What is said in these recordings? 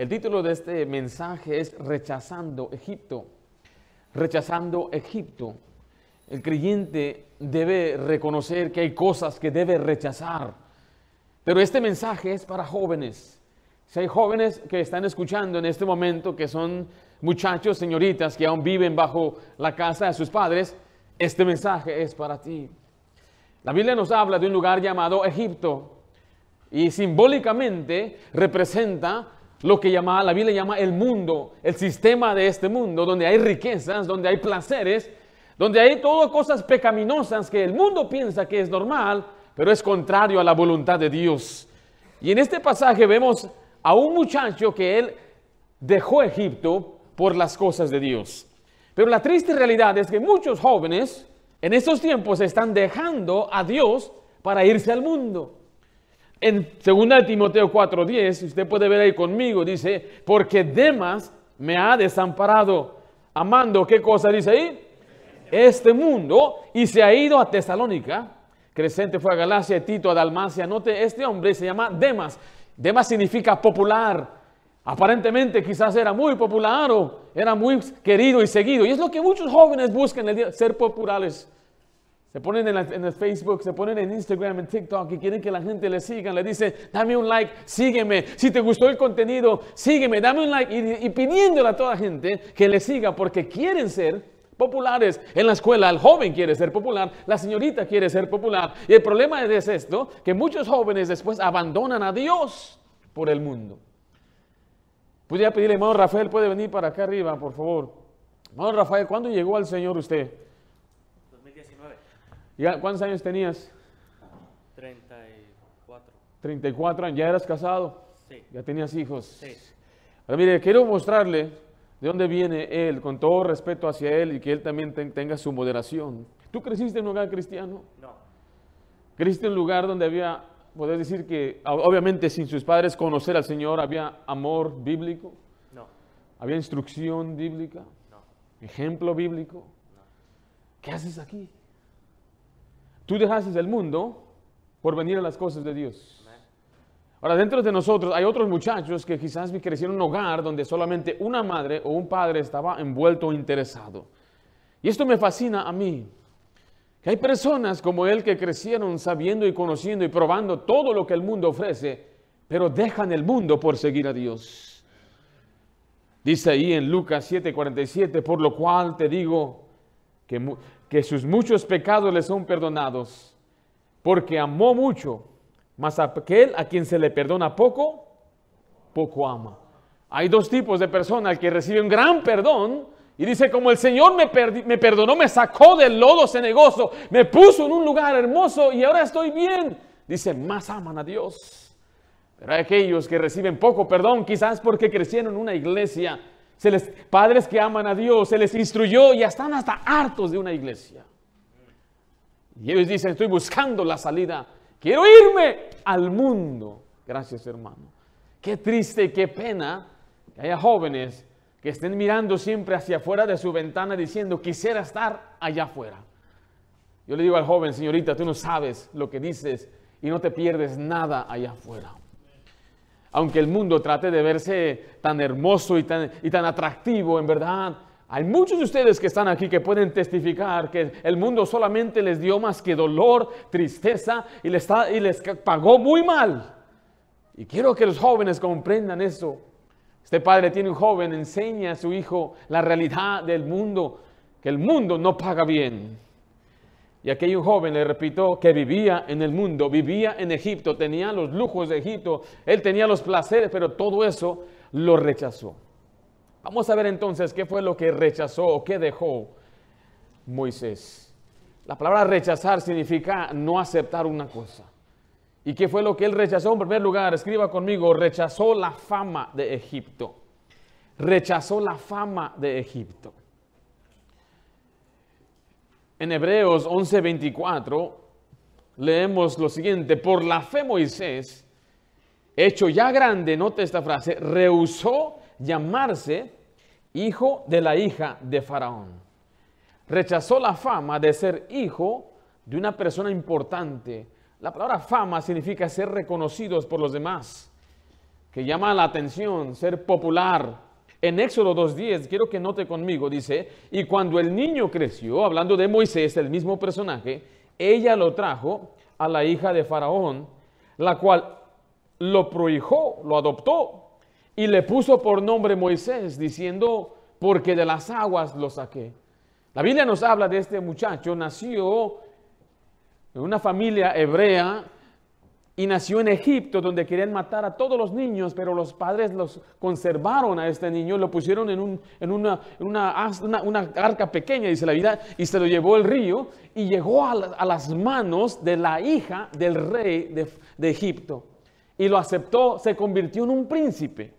El título de este mensaje es Rechazando Egipto. Rechazando Egipto. El creyente debe reconocer que hay cosas que debe rechazar. Pero este mensaje es para jóvenes. Si hay jóvenes que están escuchando en este momento, que son muchachos, señoritas, que aún viven bajo la casa de sus padres, este mensaje es para ti. La Biblia nos habla de un lugar llamado Egipto y simbólicamente representa lo que llama, la Biblia llama el mundo, el sistema de este mundo, donde hay riquezas, donde hay placeres, donde hay todas cosas pecaminosas que el mundo piensa que es normal, pero es contrario a la voluntad de Dios. Y en este pasaje vemos a un muchacho que él dejó Egipto por las cosas de Dios. Pero la triste realidad es que muchos jóvenes en estos tiempos están dejando a Dios para irse al mundo. En 2 Timoteo 4:10, usted puede ver ahí conmigo, dice, porque Demas me ha desamparado, amando, ¿qué cosa dice ahí? Este mundo, y se ha ido a Tesalónica. Crescente fue a Galacia, Tito a Dalmacia. Note, este hombre se llama Demas. Demas significa popular. Aparentemente quizás era muy popular o era muy querido y seguido. Y es lo que muchos jóvenes buscan, el día, ser populares. Se ponen en, el Facebook, se ponen en Instagram, en TikTok y quieren que la gente le siga. Le dice, dame un like, sígueme. Si te gustó el contenido, sígueme, dame un like. Y, y pidiéndole a toda gente que le siga porque quieren ser populares. En la escuela el joven quiere ser popular, la señorita quiere ser popular. Y el problema es esto, que muchos jóvenes después abandonan a Dios por el mundo. Pudiera pedirle, hermano Rafael, puede venir para acá arriba, por favor. Hermano Rafael, ¿cuándo llegó al Señor usted? ¿Cuántos años tenías? 34. 34 años. ¿Ya eras casado? Sí. ¿Ya tenías hijos? Sí. Ahora, mire, quiero mostrarle de dónde viene él, con todo respeto hacia él y que él también tenga su moderación. ¿Tú creciste en un lugar cristiano? No. ¿Creciste en un lugar donde había, podés decir que, obviamente sin sus padres conocer al Señor, había amor bíblico? No. ¿Había instrucción bíblica? No. ¿Ejemplo bíblico? ¿Qué haces aquí? Tú dejaste el mundo por venir a las cosas de Dios. Ahora, dentro de nosotros hay otros muchachos que quizás crecieron en un hogar donde solamente una madre o un padre estaba envuelto o interesado. Y esto me fascina a mí. Que hay personas como él que crecieron sabiendo y conociendo y probando todo lo que el mundo ofrece, pero dejan el mundo por seguir a Dios. Dice ahí en Lucas 7:47, por lo cual te digo que que sus muchos pecados le son perdonados, porque amó mucho, mas aquel a quien se le perdona poco, poco ama. Hay dos tipos de personas que reciben gran perdón y dice, como el Señor me, me perdonó, me sacó del lodo cenegoso, me puso en un lugar hermoso y ahora estoy bien. Dice, más aman a Dios. Pero hay aquellos que reciben poco perdón, quizás porque crecieron en una iglesia se les, padres que aman a Dios, se les instruyó y están hasta hartos de una iglesia. Y ellos dicen, estoy buscando la salida, quiero irme al mundo. Gracias hermano. Qué triste qué pena que haya jóvenes que estén mirando siempre hacia afuera de su ventana diciendo, quisiera estar allá afuera. Yo le digo al joven, señorita, tú no sabes lo que dices y no te pierdes nada allá afuera aunque el mundo trate de verse tan hermoso y tan, y tan atractivo, en verdad, hay muchos de ustedes que están aquí que pueden testificar que el mundo solamente les dio más que dolor, tristeza y les, y les pagó muy mal. Y quiero que los jóvenes comprendan eso. Este padre tiene un joven, enseña a su hijo la realidad del mundo, que el mundo no paga bien. Y aquel joven, le repito, que vivía en el mundo, vivía en Egipto, tenía los lujos de Egipto, él tenía los placeres, pero todo eso lo rechazó. Vamos a ver entonces qué fue lo que rechazó o qué dejó Moisés. La palabra rechazar significa no aceptar una cosa. ¿Y qué fue lo que él rechazó? En primer lugar, escriba conmigo, rechazó la fama de Egipto. Rechazó la fama de Egipto. En Hebreos 11:24 leemos lo siguiente, por la fe Moisés, hecho ya grande, note esta frase, rehusó llamarse hijo de la hija de Faraón. Rechazó la fama de ser hijo de una persona importante. La palabra fama significa ser reconocidos por los demás. que llama la atención, ser popular. En Éxodo 2.10, quiero que note conmigo, dice, y cuando el niño creció, hablando de Moisés, el mismo personaje, ella lo trajo a la hija de Faraón, la cual lo prohijó, lo adoptó y le puso por nombre Moisés, diciendo, porque de las aguas lo saqué. La Biblia nos habla de este muchacho, nació en una familia hebrea y nació en Egipto donde querían matar a todos los niños, pero los padres los conservaron a este niño, lo pusieron en, una, arca pequeña, dice la vida, y se lo llevó el río y llegó a, las manos de la hija del rey de, de Egipto. Y lo aceptó, se convirtió en un príncipe.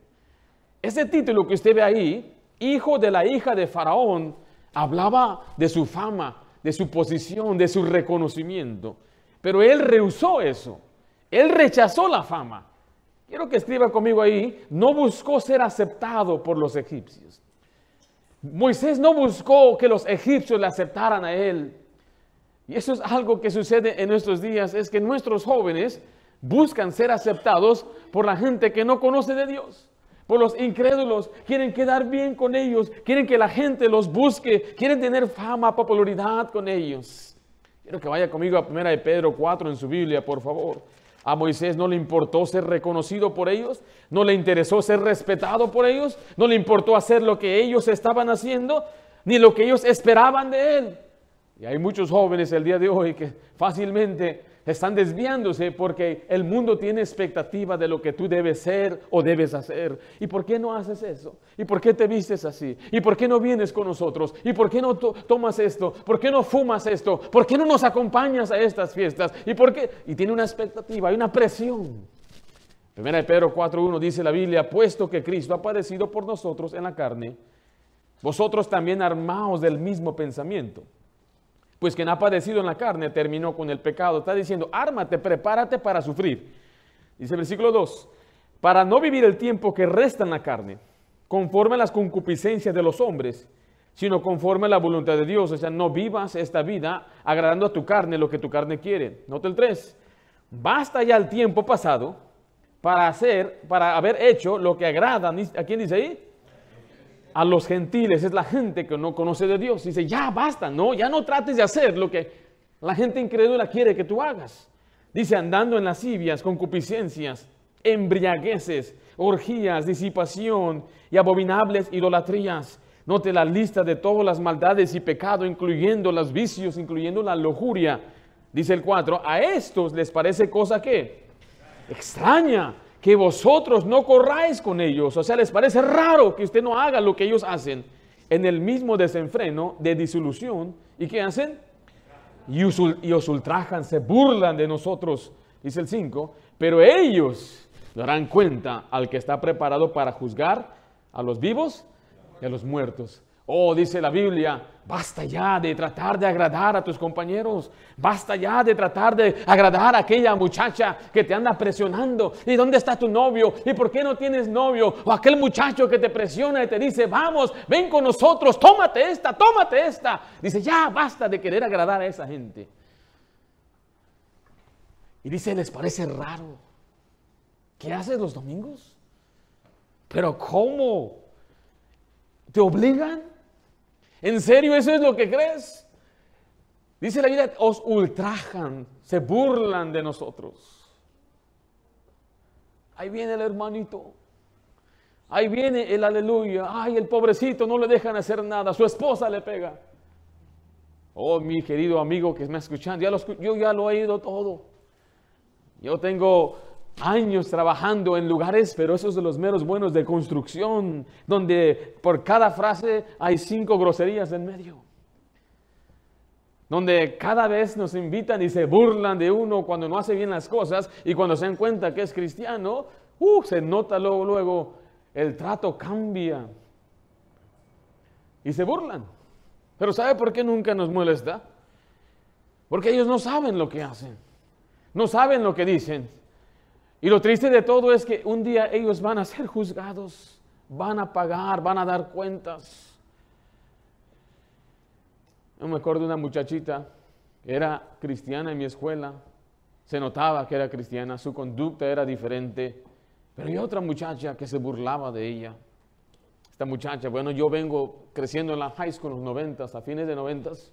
Ese título que usted ve ahí, hijo de la hija de Faraón, hablaba de su fama, de su posición, de su reconocimiento. Pero él rehusó eso. Él rechazó la fama. Quiero que escriba conmigo ahí, no buscó ser aceptado por los egipcios. Moisés no buscó que los egipcios le aceptaran a él. Y eso es algo que sucede en nuestros días, es que nuestros jóvenes buscan ser aceptados por la gente que no conoce de Dios, por los incrédulos, quieren quedar bien con ellos, quieren que la gente los busque, quieren tener fama, popularidad con ellos. Quiero que vaya conmigo a 1 de Pedro 4 en su Biblia, por favor. A Moisés no le importó ser reconocido por ellos, no le interesó ser respetado por ellos, no le importó hacer lo que ellos estaban haciendo, ni lo que ellos esperaban de él. Y hay muchos jóvenes el día de hoy que fácilmente están desviándose porque el mundo tiene expectativa de lo que tú debes ser o debes hacer. ¿Y por qué no haces eso? ¿Y por qué te vistes así? ¿Y por qué no vienes con nosotros? ¿Y por qué no tomas esto? ¿Por qué no fumas esto? ¿Por qué no nos acompañas a estas fiestas? ¿Y por qué? Y tiene una expectativa, hay una presión. Primera de Pedro 4.1 dice la Biblia, puesto que Cristo ha padecido por nosotros en la carne, vosotros también armaos del mismo pensamiento pues quien ha padecido en la carne terminó con el pecado. Está diciendo, ármate, prepárate para sufrir. Dice el versículo 2, para no vivir el tiempo que resta en la carne, conforme a las concupiscencias de los hombres, sino conforme a la voluntad de Dios. O sea, no vivas esta vida agradando a tu carne lo que tu carne quiere. Nota el 3. Basta ya el tiempo pasado para hacer, para haber hecho lo que agrada. ¿A quién dice ahí? A los gentiles, es la gente que no conoce de Dios. Dice, ya basta, no, ya no trates de hacer lo que la gente incrédula quiere que tú hagas. Dice, andando en lascivias, concupiscencias, embriagueces, orgías, disipación y abominables idolatrías. Note la lista de todas las maldades y pecados, incluyendo los vicios, incluyendo la lujuria. Dice el 4, a estos les parece cosa que extraña que vosotros no corráis con ellos. O sea, les parece raro que usted no haga lo que ellos hacen en el mismo desenfreno de disolución. ¿Y qué hacen? Y, y os ultrajan, se burlan de nosotros, dice el 5. Pero ellos darán cuenta al que está preparado para juzgar a los vivos y a los muertos. Oh, dice la Biblia, basta ya de tratar de agradar a tus compañeros, basta ya de tratar de agradar a aquella muchacha que te anda presionando. ¿Y dónde está tu novio? ¿Y por qué no tienes novio? O aquel muchacho que te presiona y te dice, vamos, ven con nosotros, tómate esta, tómate esta. Dice, ya basta de querer agradar a esa gente. Y dice, ¿les parece raro? ¿Qué haces los domingos? Pero ¿cómo? ¿Te obligan? ¿En serio eso es lo que crees? Dice la Biblia, os ultrajan, se burlan de nosotros. Ahí viene el hermanito. Ahí viene el aleluya. Ay, el pobrecito no le dejan hacer nada. Su esposa le pega. Oh, mi querido amigo que me está escuchando, ya yo ya lo he oído todo. Yo tengo años trabajando en lugares, pero esos de los meros buenos de construcción, donde por cada frase hay cinco groserías en medio. Donde cada vez nos invitan y se burlan de uno cuando no hace bien las cosas y cuando se dan cuenta que es cristiano, uh, se nota luego, luego, el trato cambia. Y se burlan. Pero ¿sabe por qué nunca nos molesta? Porque ellos no saben lo que hacen. No saben lo que dicen. Y lo triste de todo es que un día ellos van a ser juzgados, van a pagar, van a dar cuentas. Yo me acuerdo de una muchachita que era cristiana en mi escuela, se notaba que era cristiana, su conducta era diferente Pero hay otra muchacha que se burlaba de ella. Esta muchacha, bueno, yo vengo creciendo en la high school en los noventas, a fines de noventas.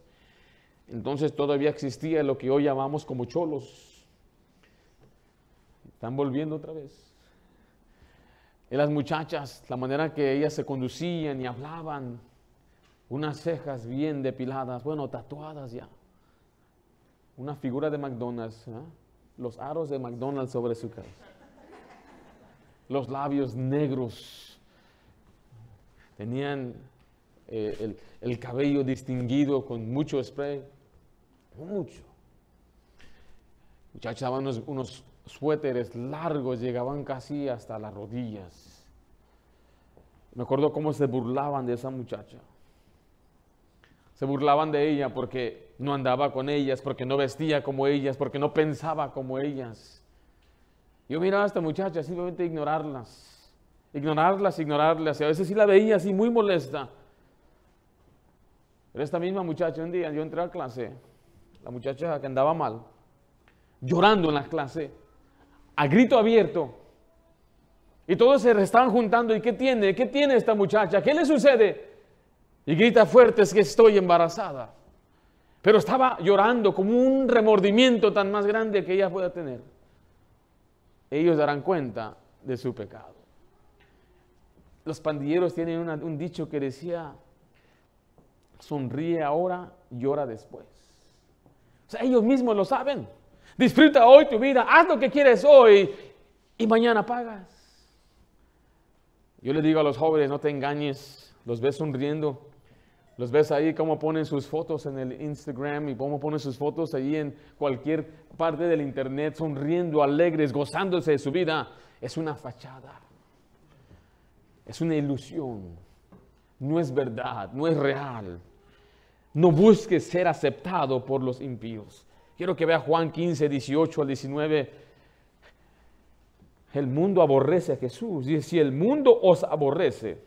Entonces todavía existía lo que hoy llamamos como cholos. Están volviendo otra vez. Y las muchachas, la manera que ellas se conducían y hablaban, unas cejas bien depiladas, bueno, tatuadas ya. Una figura de McDonald's, ¿eh? los aros de McDonald's sobre su cabeza. Los labios negros. Tenían eh, el, cabello distinguido con mucho spray. Mucho. Muchachas daban unos suéteres largos, llegaban casi hasta las rodillas. Me acuerdo cómo se burlaban de esa muchacha. Se burlaban de ella porque no andaba con ellas, porque no vestía como ellas, porque no pensaba como ellas. Yo miraba a esta muchacha simplemente ignorarlas, ignorarlas, ignorarlas. Y a veces sí la veía así muy molesta. Pero esta misma muchacha, un día yo entré a clase, la muchacha que andaba mal, llorando en la clase, a grito abierto. Y todos se estaban juntando. ¿Y qué tiene? ¿Qué tiene esta muchacha? ¿Qué le sucede? Y grita fuerte, es que estoy embarazada. Pero estaba llorando como un remordimiento tan más grande que ella pueda tener. Ellos darán cuenta de su pecado. Los pandilleros tienen un dicho que decía, sonríe ahora, llora después. O sea, ellos mismos lo saben. Disfruta hoy tu vida, haz lo que quieres hoy y mañana pagas. Yo le digo a los jóvenes, no te engañes, los ves sonriendo, los ves ahí como ponen sus fotos en el Instagram y cómo ponen sus fotos ahí en cualquier parte del internet, sonriendo, alegres, gozándose de su vida. Es una fachada, es una ilusión, no es verdad, no es real. No busques ser aceptado por los impíos. Quiero que vea Juan 15, 18 al 19. El mundo aborrece a Jesús. Dice, si el mundo os aborrece,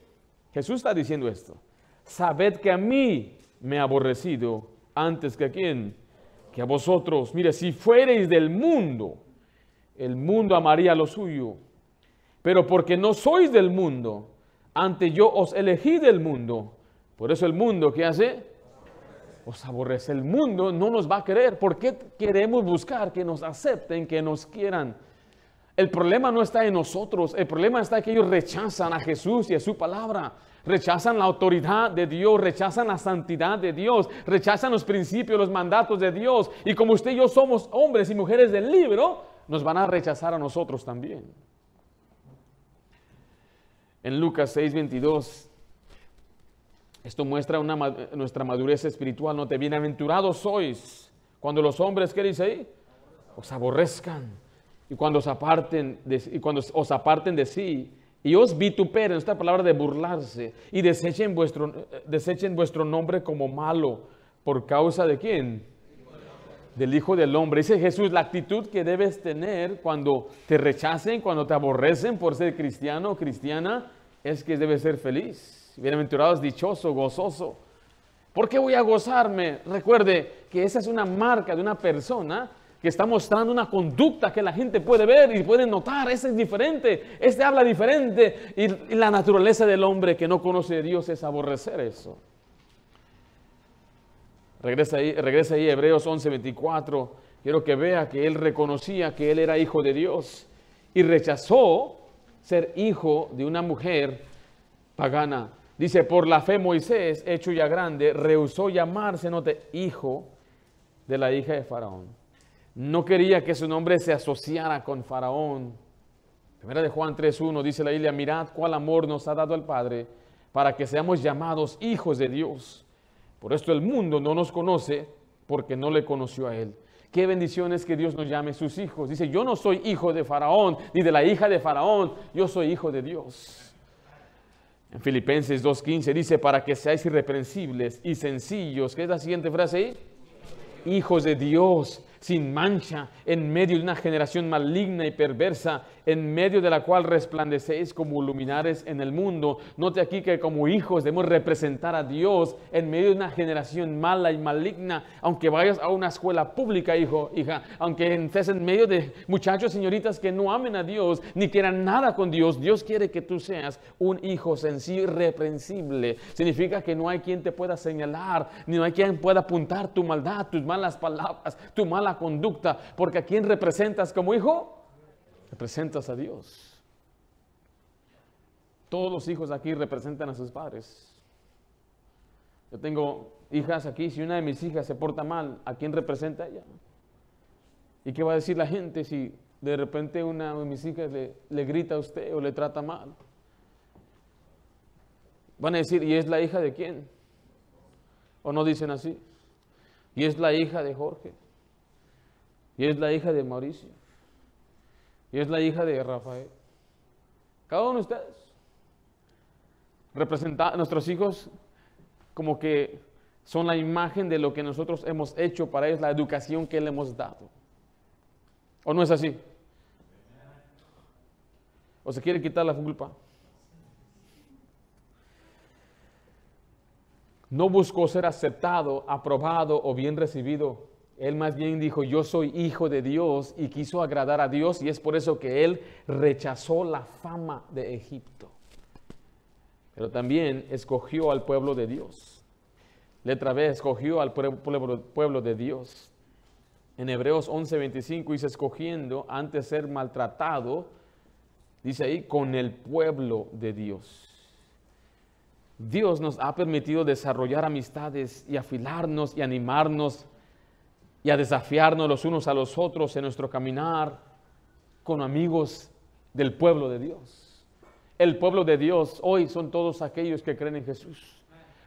Jesús está diciendo esto. Sabed que a mí me aborrecido antes que a quién, que a vosotros. Mire, si fuereis del mundo, el mundo amaría lo suyo. Pero porque no sois del mundo, antes yo os elegí del mundo. Por eso el mundo, ¿qué hace? Os aborrece. El mundo no nos va a querer. ¿Por qué queremos buscar que nos acepten, que nos quieran? El problema no está en nosotros, el problema está en que ellos rechazan a Jesús y a su palabra, rechazan la autoridad de Dios, rechazan la santidad de Dios, rechazan los principios, los mandatos de Dios. Y como usted y yo somos hombres y mujeres del libro, nos van a rechazar a nosotros también. En Lucas 6:22 esto muestra nuestra madurez espiritual. No te bienaventurados sois cuando los hombres, ¿qué dice ahí? Os aborrezcan. Y cuando os aparten de, y cuando os aparten de sí y os vituperen, esta palabra de burlarse, y desechen vuestro, desechen vuestro nombre como malo, ¿por causa de quién? Del Hijo del Hombre. Dice Jesús, la actitud que debes tener cuando te rechacen, cuando te aborrecen por ser cristiano o cristiana, es que debes ser feliz. Bienaventurado es dichoso, gozoso. ¿Por qué voy a gozarme? Recuerde que esa es una marca de una persona que está mostrando una conducta que la gente puede ver y puede notar. Ese es diferente, este habla diferente. Y, la naturaleza del hombre que no conoce a Dios es aborrecer eso. Regresa ahí, regresa ahí Hebreos 11:24. Quiero que vea que él reconocía que él era hijo de Dios y rechazó ser hijo de una mujer pagana. Dice, por la fe Moisés, hecho ya grande, rehusó llamarse, note, hijo de la hija de Faraón. No quería que su nombre se asociara con Faraón. Primera de Juan 3.1 dice la Biblia, mirad cuál amor nos ha dado el Padre para que seamos llamados hijos de Dios. Por esto el mundo no nos conoce porque no le conoció a Él. Qué bendición es que Dios nos llame sus hijos. Dice, yo no soy hijo de Faraón ni de la hija de Faraón, yo soy hijo de Dios. En Filipenses 2.15 dice, para que seáis irreprensibles y sencillos. ¿Qué es la siguiente frase ahí? Hijos de Dios, sin mancha, en medio de una generación maligna y perversa, en medio de la cual resplandecéis como luminares en el mundo. Note aquí que como hijos debemos representar a Dios en medio de una generación mala y maligna. Aunque vayas a una escuela pública, hijo, hija, aunque estés en medio de muchachos, señoritas que no amen a Dios ni quieran nada con Dios, Dios quiere que tú seas un hijo sencillo reprensible. Significa que no hay quien te pueda señalar, ni no hay quien pueda apuntar tu maldad, tus malas palabras, tu mala conducta, porque a quién representas como hijo? representas a Dios. Todos los hijos aquí representan a sus padres. Yo tengo hijas aquí, si una de mis hijas se porta mal, ¿a quién representa ella? ¿Y qué va a decir la gente si de repente una de mis hijas le, le grita a usted o le trata mal? Van a decir, ¿y es la hija de quién? ¿O no dicen así? ¿Y es la hija de Jorge? ¿Y es la hija de Mauricio? Y es la hija de Rafael. Cada uno de ustedes. Representa nuestros hijos como que son la imagen de lo que nosotros hemos hecho para ellos, la educación que le hemos dado. ¿O no es así? ¿O se quiere quitar la culpa? No buscó ser aceptado, aprobado o bien recibido él más bien dijo, yo soy hijo de Dios y quiso agradar a Dios y es por eso que él rechazó la fama de Egipto. Pero también escogió al pueblo de Dios. Letra B, escogió al pueblo, de Dios. En Hebreos 11:25 dice, escogiendo antes ser maltratado, dice ahí, con el pueblo de Dios. Dios nos ha permitido desarrollar amistades y afilarnos y animarnos y a desafiarnos los unos a los otros en nuestro caminar con amigos del pueblo de Dios. El pueblo de Dios hoy son todos aquellos que creen en Jesús.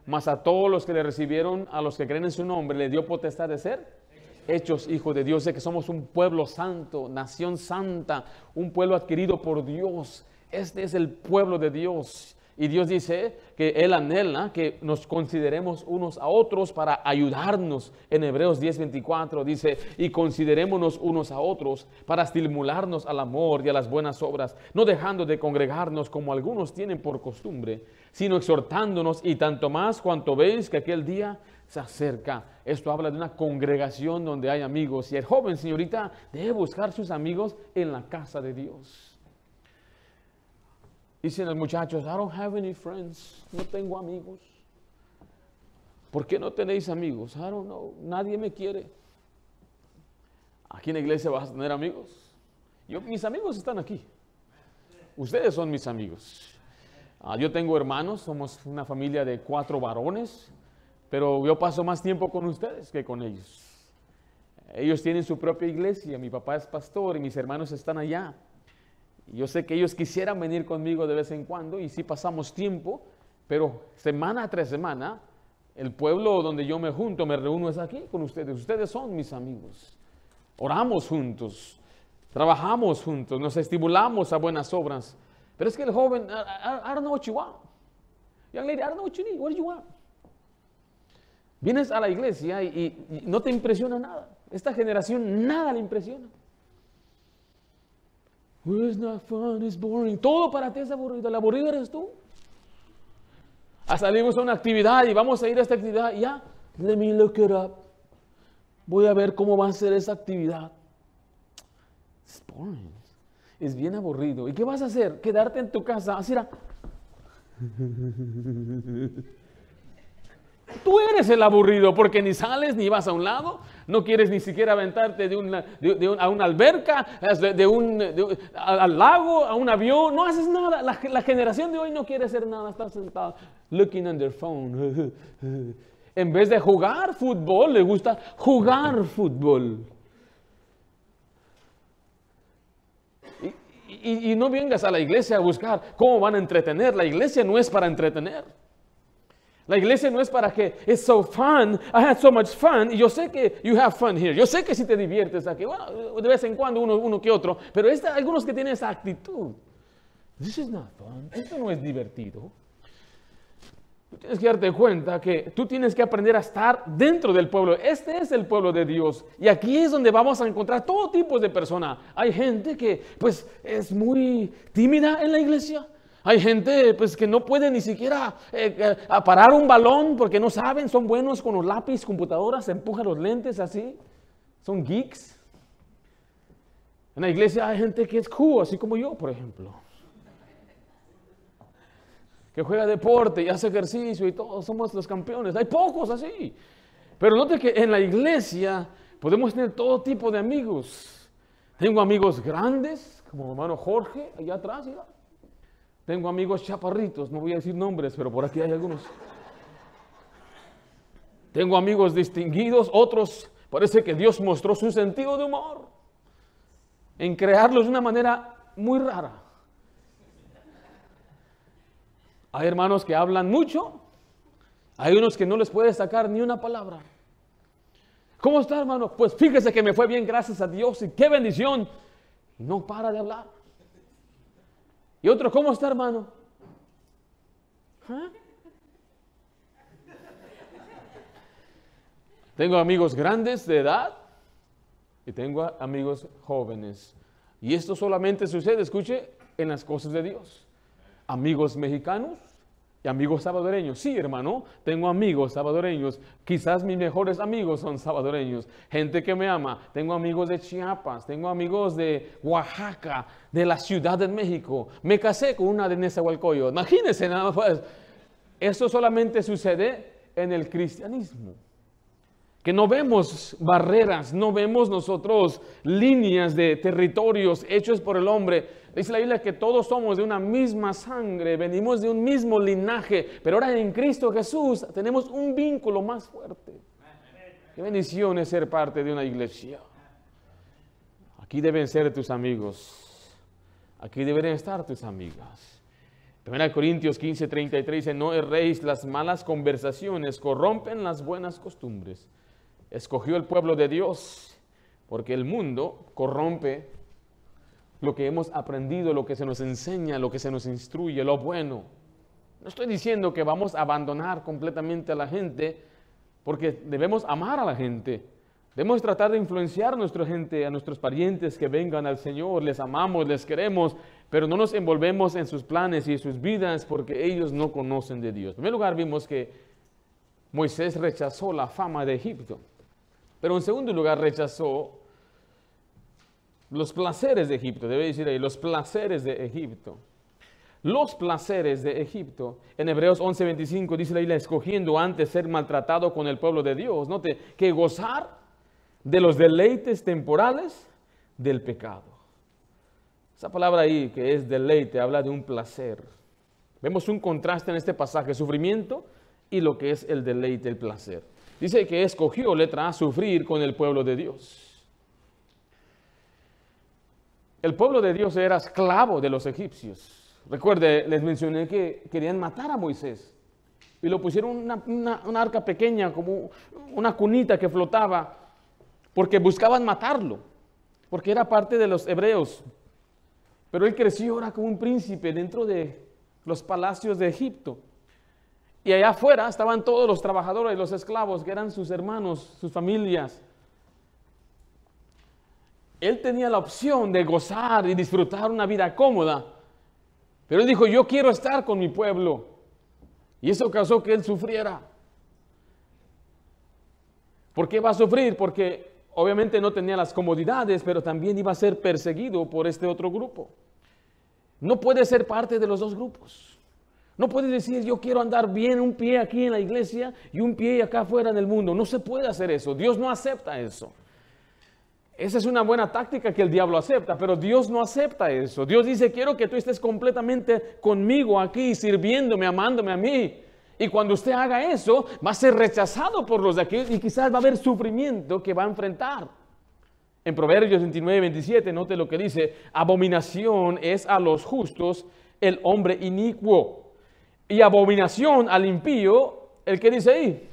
Mas a todos los que le recibieron, a los que creen en su nombre, le dio potestad de ser hechos hijos de Dios, de que somos un pueblo santo, nación santa, un pueblo adquirido por Dios. Este es el pueblo de Dios. Y Dios dice que Él anhela que nos consideremos unos a otros para ayudarnos. En Hebreos 10:24 dice, y considerémonos unos a otros para estimularnos al amor y a las buenas obras, no dejando de congregarnos como algunos tienen por costumbre, sino exhortándonos y tanto más cuanto veis que aquel día se acerca. Esto habla de una congregación donde hay amigos. Y el joven, señorita, debe buscar sus amigos en la casa de Dios. Dicen los muchachos, I don't have any friends, no tengo amigos. ¿Por qué no tenéis amigos? I don't know, nadie me quiere. Aquí en la iglesia vas a tener amigos. Yo, mis amigos están aquí. Ustedes son mis amigos. Ah, yo tengo hermanos, somos una familia de cuatro varones, pero yo paso más tiempo con ustedes que con ellos. Ellos tienen su propia iglesia, mi papá es pastor y mis hermanos están allá. Yo sé que ellos quisieran venir conmigo de vez en cuando y sí pasamos tiempo, pero semana tras semana, el pueblo donde yo me junto, me reúno es aquí con ustedes. Ustedes son mis amigos. Oramos juntos, trabajamos juntos, nos estimulamos a buenas obras. Pero es que el joven, I, don't know what you want. Young lady, I don't know what you need. What do you want? Vienes a la iglesia y, y no te impresiona nada. Esta generación nada le impresiona. It's not fun, it's boring. Todo para ti es aburrido. El aburrido eres tú. Ah, salimos a una actividad y vamos a ir a esta actividad. Ya, let me look it up. Voy a ver cómo va a ser esa actividad. It's boring. Es bien aburrido. ¿Y qué vas a hacer? Quedarte en tu casa. Así era. Tú eres el aburrido porque ni sales ni vas a un lado, no quieres ni siquiera aventarte de una, a una alberca, de, un, al lago, a un avión, no haces nada. La, generación de hoy no quiere hacer nada, está sentado looking on their phone. en vez de jugar fútbol, le gusta jugar fútbol. Y, y no vengas a la iglesia a buscar cómo van a entretener. La iglesia no es para entretener. La iglesia no es para que it's so fun, I had so much fun, y yo sé que you have fun here, yo sé que si te diviertes aquí, bueno, de vez en cuando uno, uno que otro, pero algunos que tienen esa actitud. This is not fun, esto no es divertido. Tú tienes que darte cuenta que tú tienes que aprender a estar dentro del pueblo. Este es el pueblo de Dios. Y aquí es donde vamos a encontrar todo tipo de personas. Hay gente que pues es muy tímida en la iglesia. Hay gente pues, que no puede ni siquiera eh, eh, parar un balón porque no saben, son buenos con los lápices, computadoras, empujan los lentes así. Son geeks. En la iglesia hay gente que es cool, así como yo, por ejemplo. Que juega deporte y hace ejercicio y todos somos los campeones. Hay pocos así. Pero note que en la iglesia podemos tener todo tipo de amigos. Tengo amigos grandes, como hermano Jorge, allá atrás, ¿ya? Tengo amigos chaparritos, no voy a decir nombres, pero por aquí hay algunos. Tengo amigos distinguidos, otros parece que Dios mostró su sentido de humor en crearlos de una manera muy rara. Hay hermanos que hablan mucho, hay unos que no les puede sacar ni una palabra. ¿Cómo está, hermano? Pues fíjese que me fue bien, gracias a Dios, y qué bendición. No para de hablar. Y otro, ¿cómo está hermano? ¿Ah? Tengo amigos grandes de edad y tengo amigos jóvenes. Y esto solamente sucede, escuche, en las cosas de Dios. Amigos mexicanos, amigos salvadoreños. Sí, hermano, tengo amigos salvadoreños. Quizás mis mejores amigos son salvadoreños. Gente que me ama. Tengo amigos de Chiapas, tengo amigos de Oaxaca, de la Ciudad de México. Me casé con una de Nezahualcóyotl. Imagínense nada más. Eso solamente sucede en el cristianismo que no vemos barreras, no vemos nosotros líneas de territorios hechos por el hombre. Dice la Biblia que todos somos de una misma sangre, venimos de un mismo linaje, pero ahora en Cristo Jesús tenemos un vínculo más fuerte. Qué bendición es ser parte de una iglesia. Aquí deben ser tus amigos, aquí deben estar tus amigas. 1 Corintios 15, 33 dice, no erréis las malas conversaciones, corrompen las buenas costumbres escogió el pueblo de Dios, porque el mundo corrompe lo que hemos aprendido, lo que se nos enseña, lo que se nos instruye, lo bueno. No estoy diciendo que vamos a abandonar completamente a la gente, porque debemos amar a la gente. Debemos tratar de influenciar a nuestra gente, a nuestros parientes que vengan al Señor. Les amamos, les queremos, pero no nos envolvemos en sus planes y sus vidas porque ellos no conocen de Dios. En primer lugar, vimos que Moisés rechazó la fama de Egipto. Pero en segundo lugar rechazó los placeres de Egipto, debe decir ahí, los placeres de Egipto. Los placeres de Egipto. En Hebreos 11:25 dice la isla, escogiendo antes ser maltratado con el pueblo de Dios. Note que gozar de los deleites temporales del pecado. Esa palabra ahí que es deleite habla de un placer. Vemos un contraste en este pasaje, sufrimiento y lo que es el deleite, el placer. Dice que escogió, letra A, sufrir con el pueblo de Dios. El pueblo de Dios era esclavo de los egipcios. Recuerde, les mencioné que querían matar a Moisés. Y lo pusieron una, una, una arca pequeña, como una cunita que flotaba, porque buscaban matarlo, porque era parte de los hebreos. Pero él creció ahora como un príncipe dentro de los palacios de Egipto. Y allá afuera estaban todos los trabajadores los esclavos, que eran sus hermanos, sus familias. Él tenía la opción de gozar y disfrutar una vida cómoda. Pero él dijo, yo quiero estar con mi pueblo. Y eso causó que él sufriera. ¿Por qué va a sufrir? Porque obviamente no tenía las comodidades, pero también iba a ser perseguido por este otro grupo. No puede ser parte de los dos grupos. No puedes decir, yo quiero andar bien un pie aquí en la iglesia y un pie acá afuera en el mundo. No se puede hacer eso. Dios no acepta eso. Esa es una buena táctica que el diablo acepta, pero Dios no acepta eso. Dios dice, quiero que tú estés completamente conmigo aquí, sirviéndome, amándome a mí. Y cuando usted haga eso, va a ser rechazado por los de aquí y quizás va a haber sufrimiento que va a enfrentar. En Proverbios 29, 27, note lo que dice, abominación es a los justos el hombre inicuo y abominación al impío, el que dice ahí,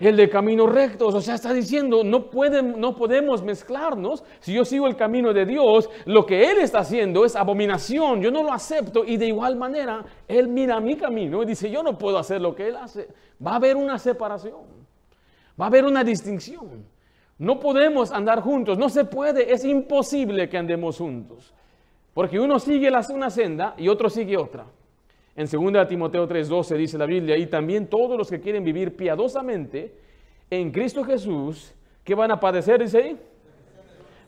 el de caminos rectos. O sea, está diciendo, no, no podemos mezclarnos. Si yo sigo el camino de Dios, lo que Él está haciendo es abominación. Yo no lo acepto. Y de igual manera, Él mira mi camino y dice, yo no puedo hacer lo que Él hace. Va a haber una separación. Va a haber una distinción. No podemos andar juntos. No se puede. Es imposible que andemos juntos. Porque uno sigue una senda y otro sigue otra. En 2 Timoteo 3:12 dice la Biblia, y también todos los que quieren vivir piadosamente en Cristo Jesús, que van a padecer, dice ahí,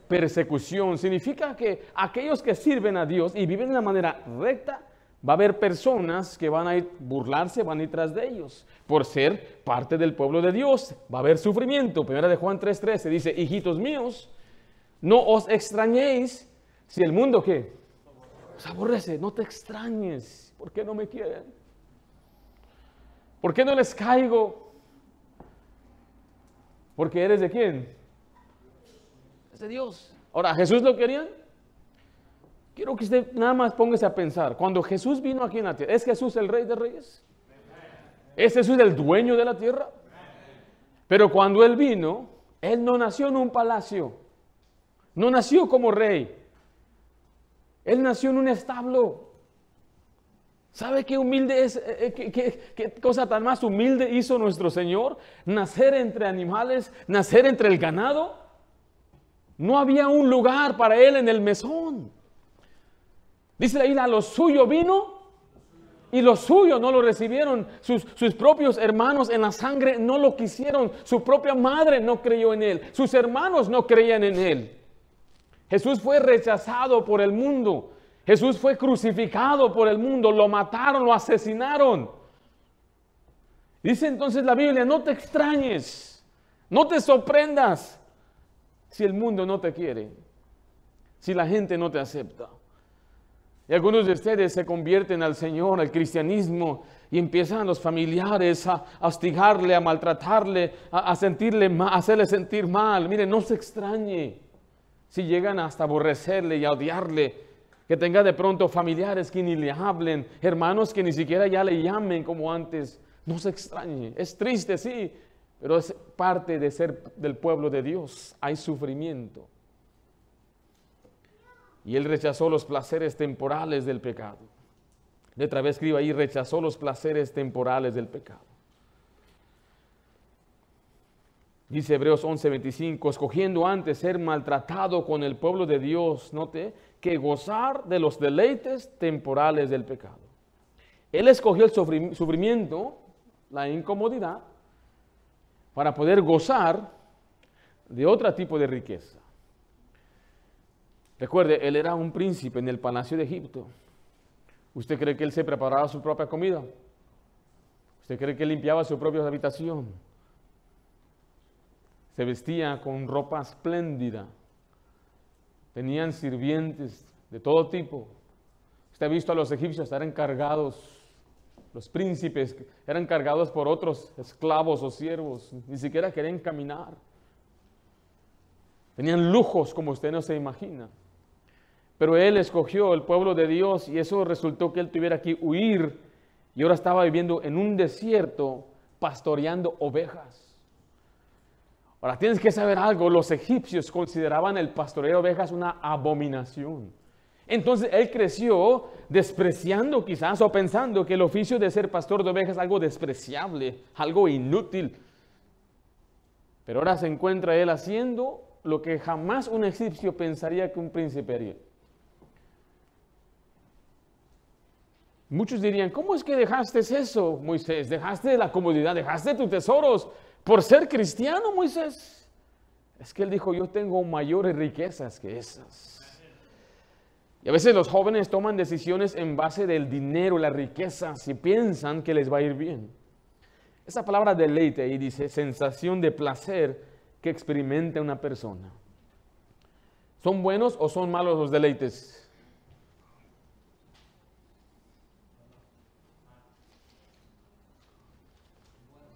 persecución. Significa que aquellos que sirven a Dios y viven de una manera recta, va a haber personas que van a ir burlarse, van a ir tras de ellos, por ser parte del pueblo de Dios. Va a haber sufrimiento. Primera de Juan 3:13 dice, hijitos míos, no os extrañéis si el mundo qué? Os aborrece, no te extrañes ¿Por qué no me quieren? ¿Por qué no les caigo? Porque eres de quién? Es de Dios. Ahora, ¿Jesús lo quería? Quiero que usted nada más póngase a pensar. Cuando Jesús vino aquí en la tierra, ¿es Jesús el rey de reyes? ¿Es Jesús el dueño de la tierra? Pero cuando Él vino, Él no nació en un palacio. No nació como rey. Él nació en un establo. ¿Sabe qué humilde es, eh, eh, qué, cosa tan más humilde hizo nuestro Señor? Nacer entre animales, nacer entre el ganado. No había un lugar para él en el mesón. Dice la isla, lo suyo vino y lo suyo no lo recibieron. Sus, sus, propios hermanos en la sangre no lo quisieron. Su propia madre no creyó en él. Sus hermanos no creían en él. Jesús fue rechazado por el mundo. Jesús fue crucificado por el mundo, lo mataron, lo asesinaron. Dice entonces la Biblia, no te extrañes, no te sorprendas si el mundo no te quiere, si la gente no te acepta. Y algunos de ustedes se convierten al Señor, al cristianismo, y empiezan los familiares a, hostigarle, a maltratarle, a, sentirle a hacerle sentir mal. Mire, no se extrañe si llegan hasta aborrecerle y a odiarle que tenga de pronto familiares que ni le hablen, hermanos que ni siquiera ya le llamen como antes. No se extrañe, es triste, sí, pero es parte de ser del pueblo de Dios. Hay sufrimiento. Y él rechazó los placeres temporales del pecado. Letra vez escriba ahí, rechazó los placeres temporales del pecado. Dice Hebreos 11:25, escogiendo antes ser maltratado con el pueblo de Dios, note, que gozar de los deleites temporales del pecado. Él escogió el sufrimiento, la incomodidad, para poder gozar de otro tipo de riqueza. Recuerde, él era un príncipe en el palacio de Egipto. ¿Usted cree que él se preparaba su propia comida? ¿Usted cree que él limpiaba su propia habitación? Se vestía con ropa espléndida tenían sirvientes de todo tipo. Usted ha visto a los egipcios estar encargados, los príncipes eran cargados por otros esclavos o siervos, ni siquiera querían caminar. Tenían lujos como usted no se imagina. Pero él escogió el pueblo de Dios y eso resultó que él tuviera que huir y ahora estaba viviendo en un desierto pastoreando ovejas. Ahora tienes que saber algo, los egipcios consideraban el pastoreo de ovejas una abominación. Entonces él creció despreciando quizás o pensando que el oficio de ser pastor de ovejas es algo despreciable, algo inútil. Pero ahora se encuentra él haciendo lo que jamás un egipcio pensaría que un príncipe haría. Muchos dirían, ¿cómo es que dejaste eso, Moisés? Dejaste la comodidad, dejaste tus tesoros por ser cristiano, Moisés. Es que él dijo, yo tengo mayores riquezas que esas. Y a veces los jóvenes toman decisiones en base del dinero, la riqueza, si piensan que les va a ir bien. Esa palabra deleite ahí dice sensación de placer que experimenta una persona. ¿Son buenos o son malos los deleites?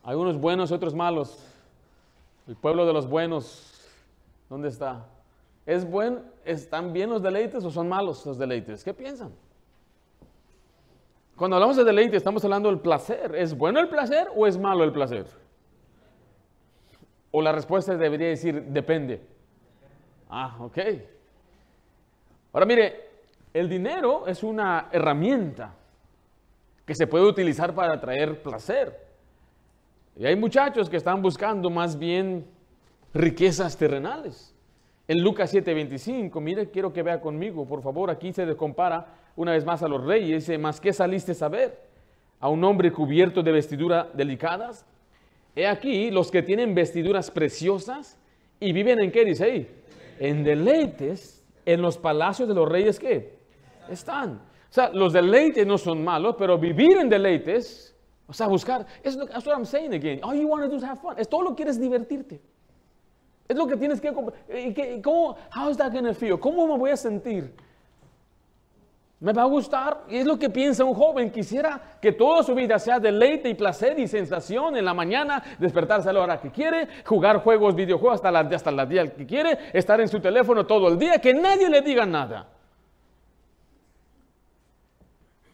Hay unos buenos otros malos. El pueblo de los buenos, ¿dónde está? ¿Es buen, ¿Están bien los deleites o son malos los deleites? ¿Qué piensan? Cuando hablamos de deleite estamos hablando del placer. ¿Es bueno el placer o es malo el placer? ¿O la respuesta debería decir depende? Ah, ok. Ahora mire, el dinero es una herramienta que se puede utilizar para traer placer. Y hay muchachos que están buscando más bien riquezas terrenales. En Lucas 7:25, mire, quiero que vea conmigo, por favor, aquí se compara una vez más a los reyes, dice, ¿más qué saliste a ver? A un hombre cubierto de vestiduras delicadas. He aquí los que tienen vestiduras preciosas y viven en qué dice ahí? En deleites, en los palacios de los reyes que están. O sea, los deleites no son malos, pero vivir en deleites, o sea, buscar, es lo que I'm saying again. All you want to do is have fun. Es todo lo que quieres divertirte. Es lo que tienes que... ¿Y cómo, how is that to feel? ¿Cómo me voy a sentir? ¿Me va a gustar? Y es lo que piensa un joven. Quisiera que toda su vida sea deleite y placer y sensación en la mañana, despertarse a la hora que quiere, jugar juegos, videojuegos hasta la, hasta la día que quiere, estar en su teléfono todo el día, que nadie le diga nada.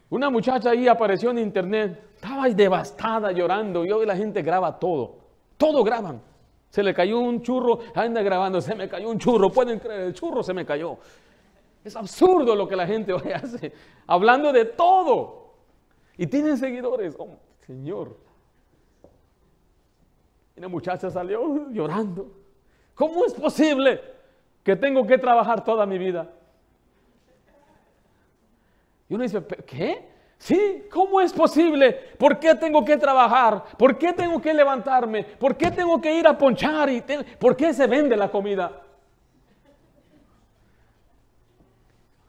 Una muchacha ahí apareció en internet, estaba devastada llorando y hoy la gente graba todo, todo graban. Se le cayó un churro, anda grabando, se me cayó un churro, pueden creer, el churro se me cayó. Es absurdo lo que la gente hoy hace, hablando de todo. Y tienen seguidores, oh, Señor. Y una muchacha salió llorando. ¿Cómo es posible que tengo que trabajar toda mi vida? Y uno dice, ¿qué? Sí, ¿cómo es posible? ¿Por qué tengo que trabajar? ¿Por qué tengo que levantarme? ¿Por qué tengo que ir a ponchar? Y ¿Por qué se vende la comida?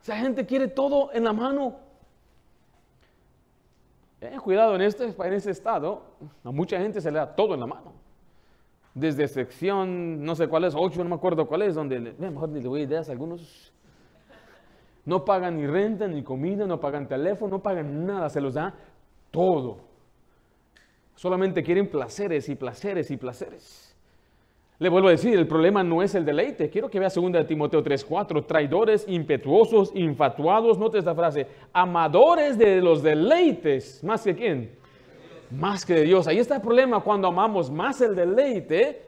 Esa gente quiere todo en la mano. Eh, cuidado, en este, en este estado, a mucha gente se le da todo en la mano. Desde sección, no sé cuál es, 8, no me acuerdo cuál es, donde, mejor ni le voy a ideas algunos no pagan ni renta, ni comida, no pagan teléfono, no pagan nada, se los da todo. Solamente quieren placeres y placeres y placeres. Le vuelvo a decir, el problema no es el deleite. Quiero que vea 2 Timoteo 3:4, traidores, impetuosos, infatuados, note esta frase, amadores de los deleites, más que quién? Más que de Dios. Ahí está el problema cuando amamos más el deleite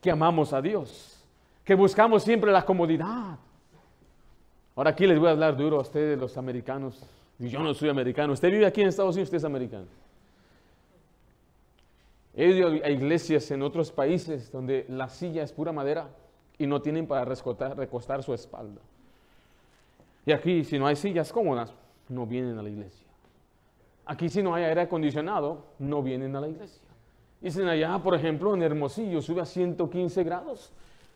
que amamos a Dios, que buscamos siempre la comodidad, Ahora aquí les voy a hablar duro a ustedes, los americanos. Yo no soy americano. Usted vive aquí en Estados Unidos, usted es americano. He ido a iglesias en otros países donde la silla es pura madera y no tienen para recostar, su espalda. Y aquí, si no hay sillas cómodas, no vienen a la iglesia. Aquí, si no hay aire acondicionado, no vienen a la iglesia. Dicen allá, por ejemplo, en Hermosillo sube a 115 grados.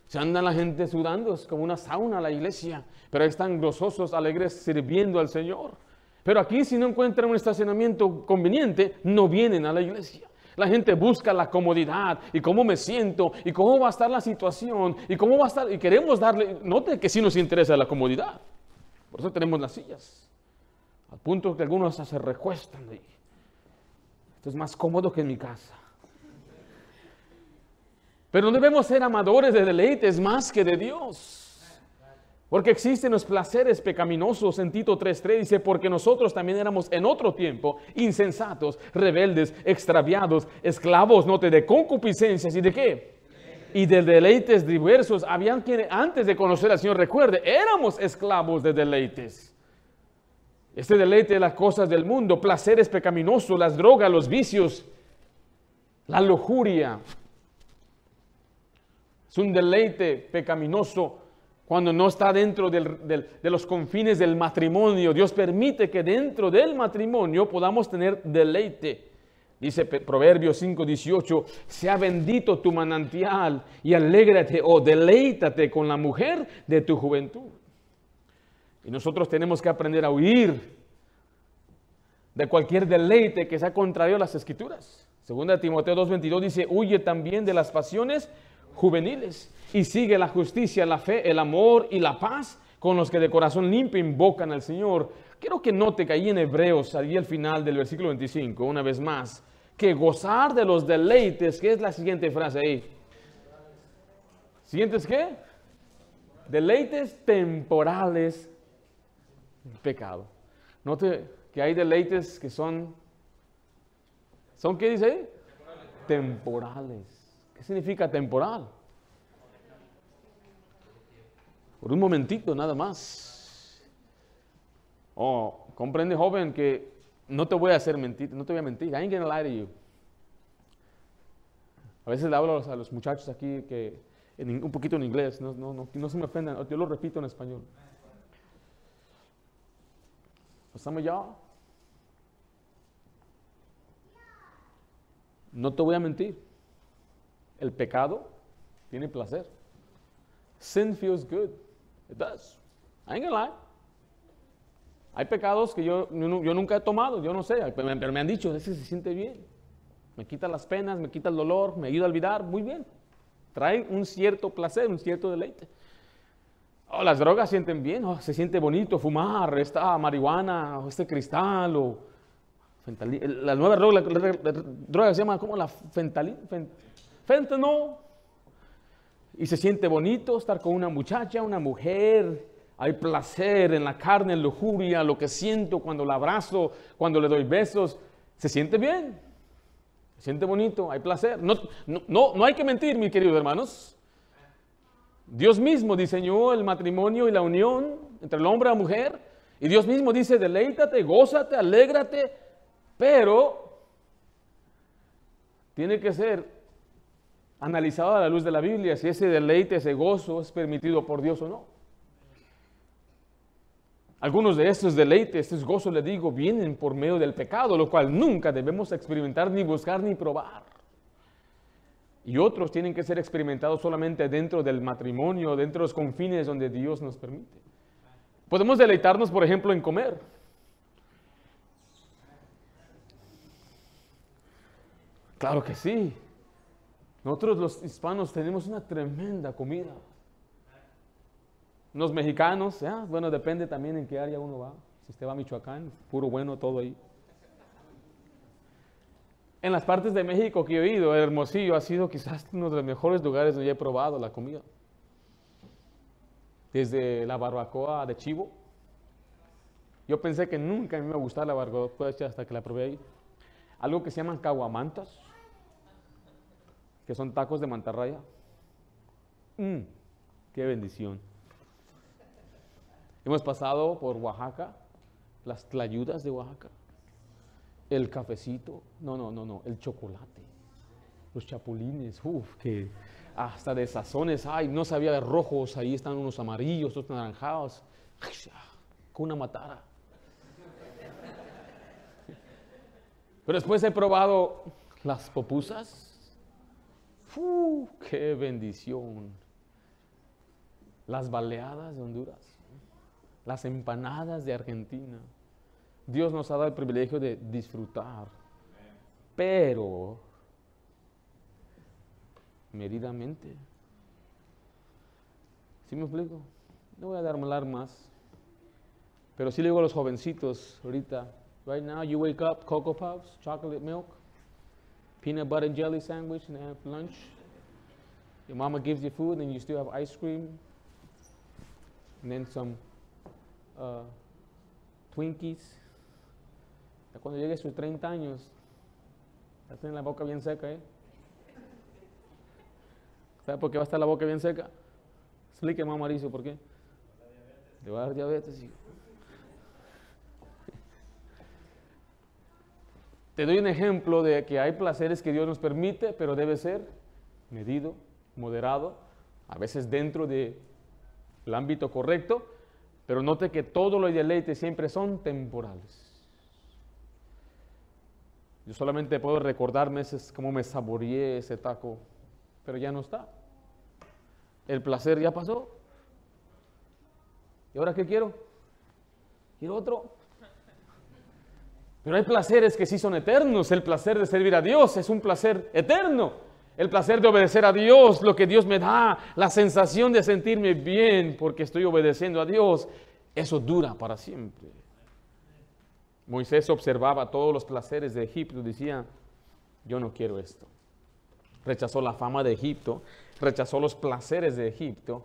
Se anda la gente sudando, es como una sauna la iglesia, pero están gozosos, alegres, sirviendo al Señor. Pero aquí si no encuentran un estacionamiento conveniente, no vienen a la iglesia. La gente busca la comodidad y cómo me siento y cómo va a estar la situación y cómo va a estar. Y queremos darle, note que sí nos interesa la comodidad. Por eso tenemos las sillas. Al punto que algunos se recuestan ahí. Esto es más cómodo que en mi casa. Pero no debemos ser amadores de deleites más que de Dios. Porque existen los placeres pecaminosos en Tito 3.3 dice, porque nosotros también éramos en otro tiempo insensatos, rebeldes, extraviados, esclavos, no de concupiscencias y de qué? Y de deleites diversos. Habían quienes antes de conocer al Señor, recuerde, éramos esclavos de deleites. Este deleite de las cosas del mundo, placeres pecaminosos, las drogas, los vicios, la lujuria, es un deleite pecaminoso cuando no está dentro de los confines del matrimonio. Dios permite que dentro del matrimonio podamos tener deleite. Dice Proverbios 5:18, sea bendito tu manantial y alégrate o deleítate con la mujer de tu juventud. Y nosotros tenemos que aprender a huir de cualquier deleite que sea contrario a las escrituras. Segunda Timoteo 2:22 dice, huye también de las pasiones juveniles y sigue la justicia, la fe, el amor y la paz con los que de corazón limpio invocan al Señor. Quiero que note que ahí en Hebreos, ahí al final del versículo 25, una vez más, que gozar de los deleites, que es la siguiente frase ahí. ¿Siguientes qué? Deleites temporales, pecado. Note que hay deleites que son, ¿son qué dice ahí? Temporales. ¿Qué significa temporal? Por un momentito nada más. Oh, comprende joven que no te voy a hacer mentir, no te voy a mentir. I ain't gonna lie to you. A veces le hablo a los muchachos aquí que un poquito en inglés, no, no, no, se me ofendan, yo lo repito en español. Estamos ya. No te voy a mentir. El pecado tiene placer. Sin feels good. It does. I ain't gonna lie. Hay pecados que yo, yo, nunca he tomado, yo no sé, pero me han dicho, ese se siente bien. Me quita las penas, me quita el dolor, me ayuda a olvidar, muy bien. Trae un cierto placer, un cierto deleite. Oh, las drogas sienten bien, oh, se siente bonito fumar esta marihuana, este cristal, o la nueva droga se llama como la fentanil, fentanyl. Y se siente bonito estar con una muchacha, una mujer. Hay placer en la carne, en lujuria, lo que siento cuando la abrazo, cuando le doy besos. Se siente bien. Se siente bonito, hay placer. No, no, no, hay que mentir, mis queridos hermanos. Dios mismo diseñó el matrimonio y la unión entre el hombre y la mujer. Y Dios mismo dice, deleítate, gózate, alégrate, pero tiene que ser analizado a la luz de la Biblia si ese deleite, ese gozo es permitido por Dios o no. Algunos de estos deleites, estos gozos, le digo, vienen por medio del pecado, lo cual nunca debemos experimentar, ni buscar, ni probar. Y otros tienen que ser experimentados solamente dentro del matrimonio, dentro de los confines donde Dios nos permite. Podemos deleitarnos, por ejemplo, en comer. Claro que sí. Nosotros los hispanos tenemos una tremenda comida. Los mexicanos, bueno, depende también en qué área uno va. Si usted va a Michoacán, puro bueno todo ahí. En las partes de México que he ido, Hermosillo ha sido quizás uno de los mejores lugares donde he probado la comida. Desde la barbacoa de chivo. Yo pensé que nunca me iba a gustar la barbacoa hasta que la probé ahí. Algo que se llaman caguamantas, que son tacos de mantarraya. Mmm, qué bendición. Hemos pasado por Oaxaca, las tlayudas de Oaxaca, el cafecito, no, no, no, no, el chocolate, los chapulines, que hasta de sazones, ay, no sabía de rojos, ahí están unos amarillos, otros naranjados, con una matara. Pero después he probado las popusas, ¡Qué bendición! Las baleadas de Honduras las empanadas de Argentina. Dios nos ha dado el privilegio de disfrutar, pero medidamente. ¿Sí me explico? No voy a dar malar más. Pero sí le digo a los jovencitos ahorita, right now you wake up, Cocoa Puffs, chocolate milk, peanut butter and jelly sandwich and have lunch. Your mama gives you food and you still have ice cream. And then some uh, Twinkies. Cuando llegue a sus 30 años, ya tiene la boca bien seca, ¿eh? ¿Sabe por qué va a estar la boca bien seca? Explíqueme, Mauricio, ¿por qué? Le va a dar diabetes, Te doy un ejemplo de que hay placeres que Dios nos permite, pero debe ser medido, moderado, a veces dentro del ámbito correcto, pero note que todos los deleites siempre son temporales. Yo solamente puedo recordar meses cómo me saboreé ese taco, pero ya no está. El placer ya pasó. ¿Y ahora qué quiero? Quiero otro. Pero hay placeres que sí son eternos. El placer de servir a Dios es un placer eterno el placer de obedecer a Dios, lo que Dios me da, la sensación de sentirme bien porque estoy obedeciendo a Dios, eso dura para siempre. Moisés observaba todos los placeres de Egipto y decía, yo no quiero esto. Rechazó la fama de Egipto, rechazó los placeres de Egipto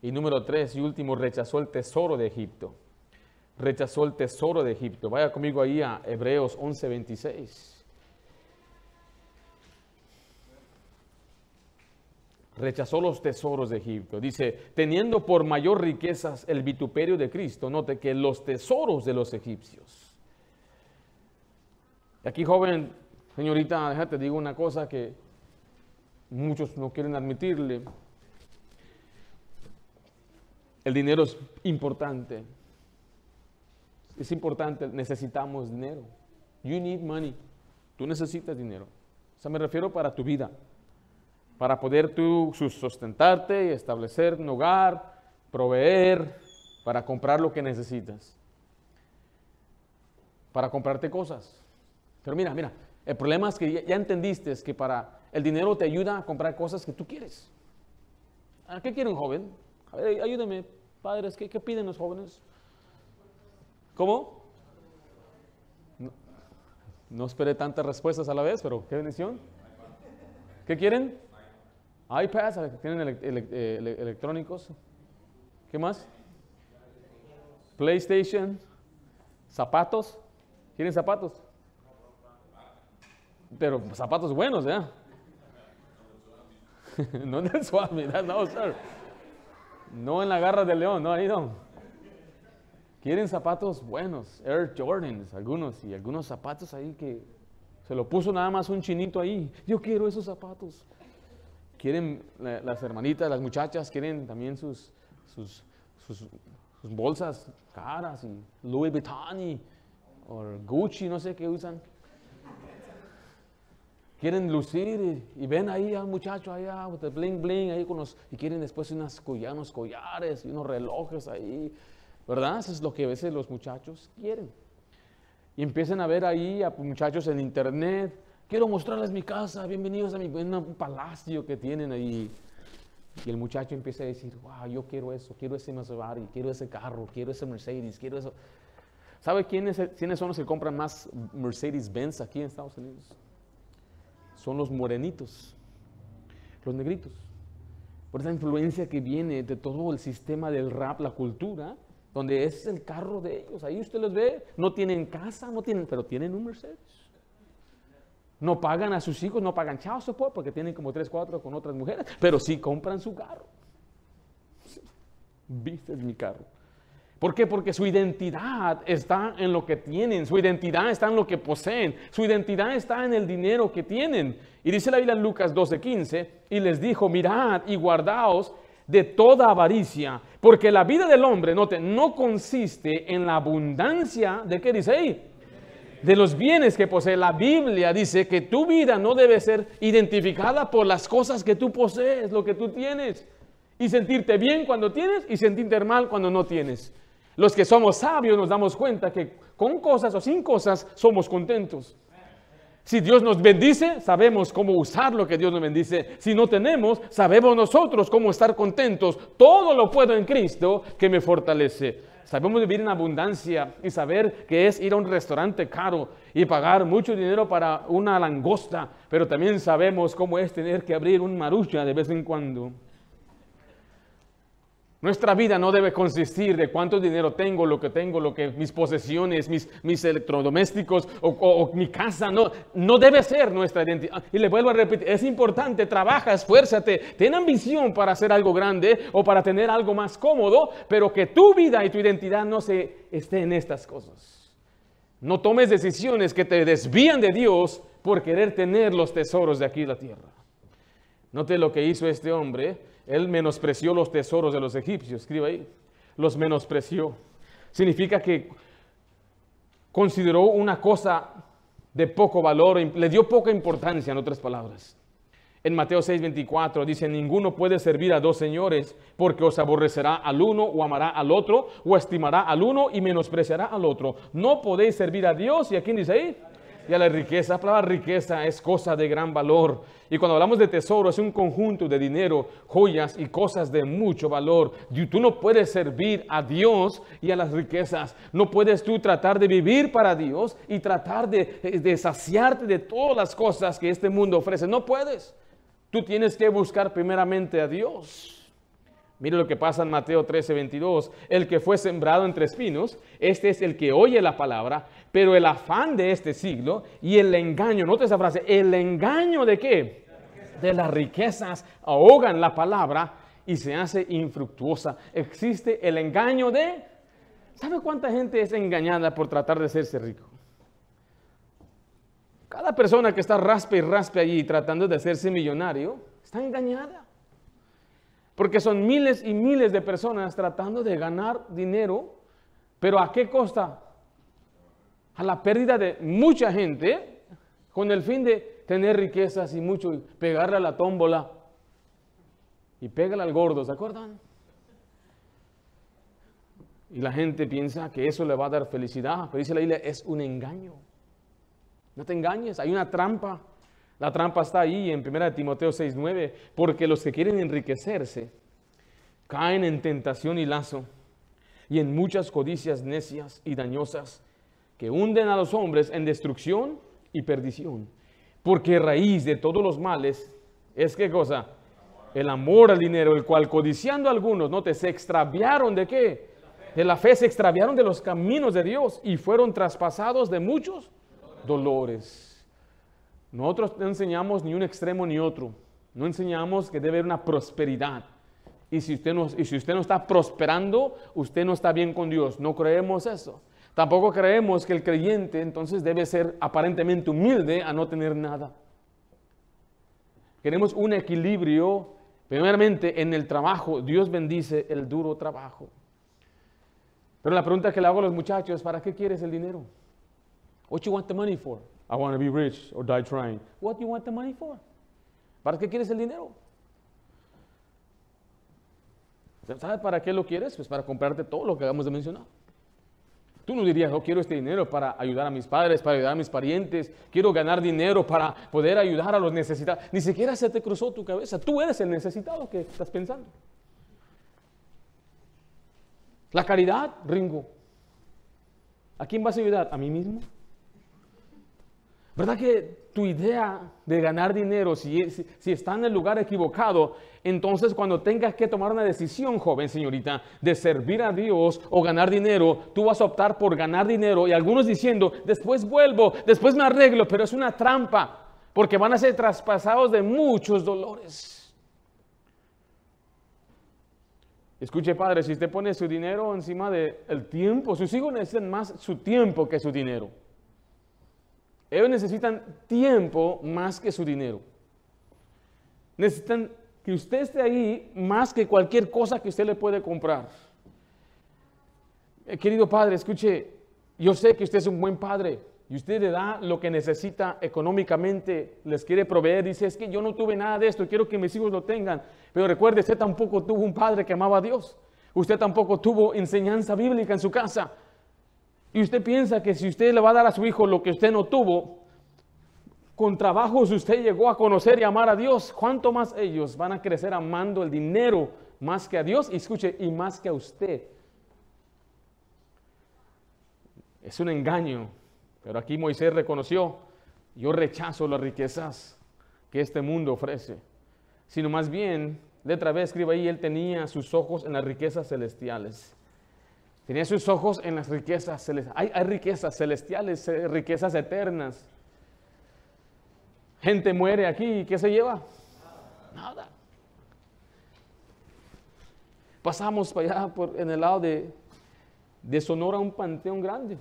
y número tres y último, rechazó el tesoro de Egipto. Rechazó el tesoro de Egipto. Vaya conmigo ahí a Hebreos 11:26. rechazó los tesoros de Egipto. Dice, teniendo por mayor riquezas el vituperio de Cristo, note que los tesoros de los egipcios. Y aquí, joven, señorita, déjate digo una cosa que muchos no quieren admitirle. El dinero es importante. Es importante, necesitamos dinero. You need money. Tú necesitas dinero. O sea, me refiero para tu vida. Para poder tú sustentarte y establecer un hogar, proveer, para comprar lo que necesitas. Para comprarte cosas. Pero mira, mira, el problema es que ya, entendiste es que para el dinero te ayuda a comprar cosas que tú quieres. ¿A qué quiere un joven? A ver, ayúdame, padres, ¿qué, qué piden los jóvenes? ¿Cómo? No, esperé tantas respuestas a la vez, pero qué bendición. ¿Qué quieren? iPads, tienen eh, electrónicos. ¿Qué más? PlayStation, zapatos. ¿Quieren zapatos? Pero zapatos buenos, ¿ya? no en el suavidad, no. No en la garra del león, no, ahí no. Quieren zapatos buenos, Air Jordans, algunos, y algunos zapatos ahí que se lo puso nada más un chinito ahí. Yo quiero esos zapatos. Quieren las hermanitas, las muchachas, quieren también sus, sus, bolsas caras y Louis Vuitton y, o Gucci, no sé qué usan. Quieren lucir y, ven ahí al muchacho allá, bling bling ahí con los, y quieren después unos collares y unos relojes ahí ¿verdad? Eso es lo que a veces los muchachos quieren. Y empiezan a ver ahí a muchachos en internet, quiero mostrarles mi casa, bienvenidos a mi un palacio que tienen ahí. Y el muchacho empieza a decir, wow, yo quiero eso, quiero ese Maserati, quiero ese carro, quiero ese Mercedes, quiero eso. ¿Sabe quiénes, quiénes son los que compran más Mercedes-Benz aquí en Estados Unidos? Son los morenitos, los negritos. Por esa influencia que viene de todo el sistema del rap, la cultura, donde es el carro de ellos. Ahí usted los ve, no tienen casa, no tienen, pero tienen un Mercedes. No pagan a sus hijos, no pagan chao support porque tienen como tres, cuatro con otras mujeres, pero sí compran su carro. Viste mi carro. ¿Por qué? Porque su identidad está en lo que tienen, su identidad está en lo que poseen, su identidad está en el dinero que tienen. Y dice la Biblia en Lucas 12:15, y les dijo, mirad y guardaos de toda avaricia, porque la vida del hombre, note, no consiste en la abundancia de qué dice ahí, de los bienes que posee. La Biblia dice que tu vida no debe ser identificada por las cosas que tú posees, lo que tú tienes, y sentirte bien cuando tienes y sentirte mal cuando no tienes. Los que somos sabios nos damos cuenta que con cosas o sin cosas somos contentos. Si Dios nos bendice, sabemos cómo usar lo que Dios nos bendice. Si no tenemos, sabemos nosotros cómo estar contentos. Todo lo puedo en Cristo que me fortalece. Sabemos vivir en abundancia y saber que es ir a un restaurante caro y pagar mucho dinero para una langosta, pero también sabemos cómo es tener que abrir un marucha de vez en cuando. Nuestra vida no debe consistir de cuánto dinero tengo, lo que tengo, lo que mis posesiones, mis, electrodomésticos o, mi casa. No, no debe ser nuestra identidad. Y le vuelvo a repetir, es importante, trabaja, esfuérzate, ten ambición para hacer algo grande o para tener algo más cómodo, pero que tu vida y tu identidad no se esté en estas cosas. No tomes decisiones que te desvían de Dios por querer tener los tesoros de aquí la tierra. Note lo que hizo este hombre él menospreció los tesoros de los egipcios, escribe ahí. Los menospreció. Significa que consideró una cosa de poco valor, le dio poca importancia, en otras palabras. En Mateo 6:24 dice, ninguno puede servir a dos señores porque os aborrecerá al uno o amará al otro o estimará al uno y menospreciará al otro. No podéis servir a Dios y a quién dice ahí? Y a la riqueza. La palabra riqueza es cosa de gran valor. Y cuando hablamos de tesoro, es un conjunto de dinero, joyas y cosas de mucho valor. Tú no puedes servir a Dios y a las riquezas. No puedes tú tratar de vivir para Dios y tratar de, saciarte de todas las cosas que este mundo ofrece. No puedes. Tú tienes que buscar primeramente a Dios. Mire lo que pasa en Mateo 13, 22. El que fue sembrado entre espinos, este es el que oye la palabra, pero el afán de este siglo y el engaño, nota esa frase, el engaño de qué? de las riquezas ahogan la palabra y se hace infructuosa. Existe el engaño de... ¿Sabe cuánta gente es engañada por tratar de hacerse rico? Cada persona que está raspe y raspe allí tratando de hacerse millonario está engañada. Porque son miles y miles de personas tratando de ganar dinero, pero ¿a qué costa? A la pérdida de mucha gente con el fin de tener riquezas y mucho y pegarle a la tómbola y pégale al gordo, ¿se acuerdan? Y la gente piensa que eso le va a dar felicidad, pero dice la Biblia, es un engaño. No te engañes, hay una trampa. La trampa está ahí en 1 Timoteo 6:9, porque los que quieren enriquecerse caen en tentación y lazo y en muchas codicias necias y dañosas que hunden a los hombres en destrucción y perdición. Porque raíz de todos los males es qué cosa? El amor al dinero, el cual codiciando algunos, no te se extraviaron de qué? De la fe se extraviaron de los caminos de Dios y fueron traspasados de muchos dolores. Nosotros no enseñamos ni un extremo ni otro. No enseñamos que debe haber una prosperidad. Y si, usted no, y si usted no está prosperando, usted no está bien con Dios. No creemos eso. Tampoco creemos que el creyente entonces debe ser aparentemente humilde a no tener nada. Queremos un equilibrio, primeramente en el trabajo. Dios bendice el duro trabajo. Pero la pregunta que le hago a los muchachos, ¿para qué quieres el dinero? What you want the money for? I want to be rich or die trying. What you want the money for? ¿Para qué quieres el dinero? ¿Sabes para qué lo quieres? Pues para comprarte todo lo que acabamos de mencionar. Tú no dirías, no quiero este dinero para ayudar a mis padres, para ayudar a mis parientes, quiero ganar dinero para poder ayudar a los necesitados. Ni siquiera se te cruzó tu cabeza. Tú eres el necesitado que estás pensando. La caridad, Ringo. ¿A quién vas a ayudar? ¿A mí mismo? ¿Verdad que tu idea de ganar dinero, si, si, está en el lugar equivocado, entonces cuando tengas que tomar una decisión, joven señorita, de servir a Dios o ganar dinero, tú vas a optar por ganar dinero y algunos diciendo, después vuelvo, después me arreglo, pero es una trampa, porque van a ser traspasados de muchos dolores. Escuche, padre, si usted pone su dinero encima del tiempo, sus hijos necesitan más su tiempo que su dinero. Ellos necesitan tiempo más que su dinero. Necesitan que usted esté ahí más que cualquier cosa que usted le puede comprar. Eh, querido padre, escuche, yo sé que usted es un buen padre y usted le da lo que necesita económicamente, les quiere proveer, dice, es que yo no tuve nada de esto, quiero que mis hijos lo tengan. Pero recuerde, usted tampoco tuvo un padre que amaba a Dios. Usted tampoco tuvo enseñanza bíblica en su casa. Y usted piensa que si usted le va a dar a su hijo lo que usted no tuvo, con trabajos usted llegó a conocer y amar a Dios, ¿cuánto más ellos van a crecer amando el dinero más que a Dios? Y escuche, y más que a usted. Es un engaño, pero aquí Moisés reconoció, yo rechazo las riquezas que este mundo ofrece, sino más bien, letra B escribe ahí, él tenía sus ojos en las riquezas celestiales. Tenía sus ojos en las riquezas celestiales. Hay, riquezas celestiales, eh, riquezas eternas. Gente muere aquí y ¿qué se lleva? Nada. Pasamos para allá por, en el lado de, Sonora un panteón grande.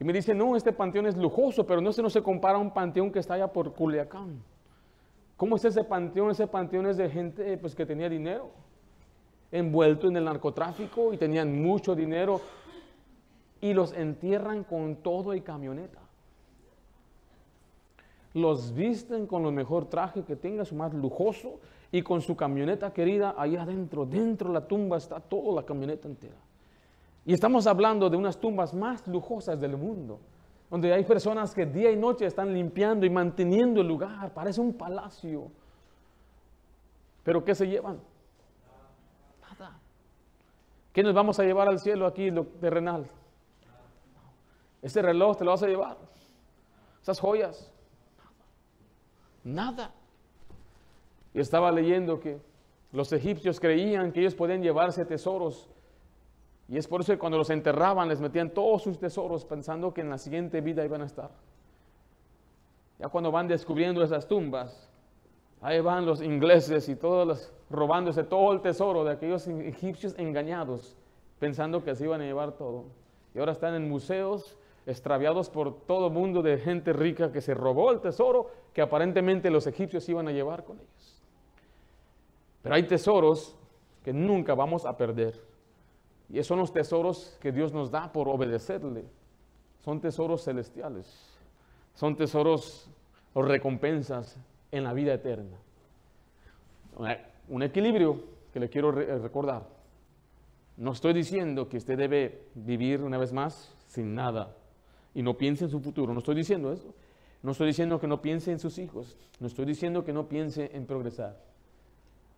Y me dice, no, este panteón es lujoso, pero no se, no se compara a un panteón que está allá por Culiacán. ¿Cómo es ese panteón? Ese panteón es de gente pues, que tenía dinero envuelto en el narcotráfico y tenían mucho dinero y los entierran con todo y camioneta. Los visten con el mejor traje que tenga, su más lujoso, y con su camioneta querida ahí adentro, dentro de la tumba está toda la camioneta entera. Y estamos hablando de unas tumbas más lujosas del mundo, donde hay personas que día y noche están limpiando y manteniendo el lugar, parece un palacio. Pero ¿qué se llevan? ¿Qué nos vamos a llevar al cielo aquí, lo terrenal? Ese reloj te lo vas a llevar. Esas joyas. Nada. Y estaba leyendo que los egipcios creían que ellos podían llevarse tesoros. Y es por eso que cuando los enterraban les metían todos sus tesoros pensando que en la siguiente vida iban a estar. Ya cuando van descubriendo esas tumbas, ahí van los ingleses y todos los, robándose todo el tesoro de aquellos egipcios engañados, pensando que se iban a llevar todo. Y ahora están en museos extraviados por todo el mundo de gente rica que se robó el tesoro que aparentemente los egipcios iban a llevar con ellos. Pero hay tesoros que nunca vamos a perder. Y esos son los tesoros que Dios nos da por obedecerle. Son tesoros celestiales. Son tesoros o recompensas en la vida eterna. Un equilibrio que le quiero recordar. No estoy diciendo que usted debe vivir una vez más sin nada y no piense en su futuro. No estoy diciendo eso. No estoy diciendo que no piense en sus hijos. No estoy diciendo que no piense en progresar.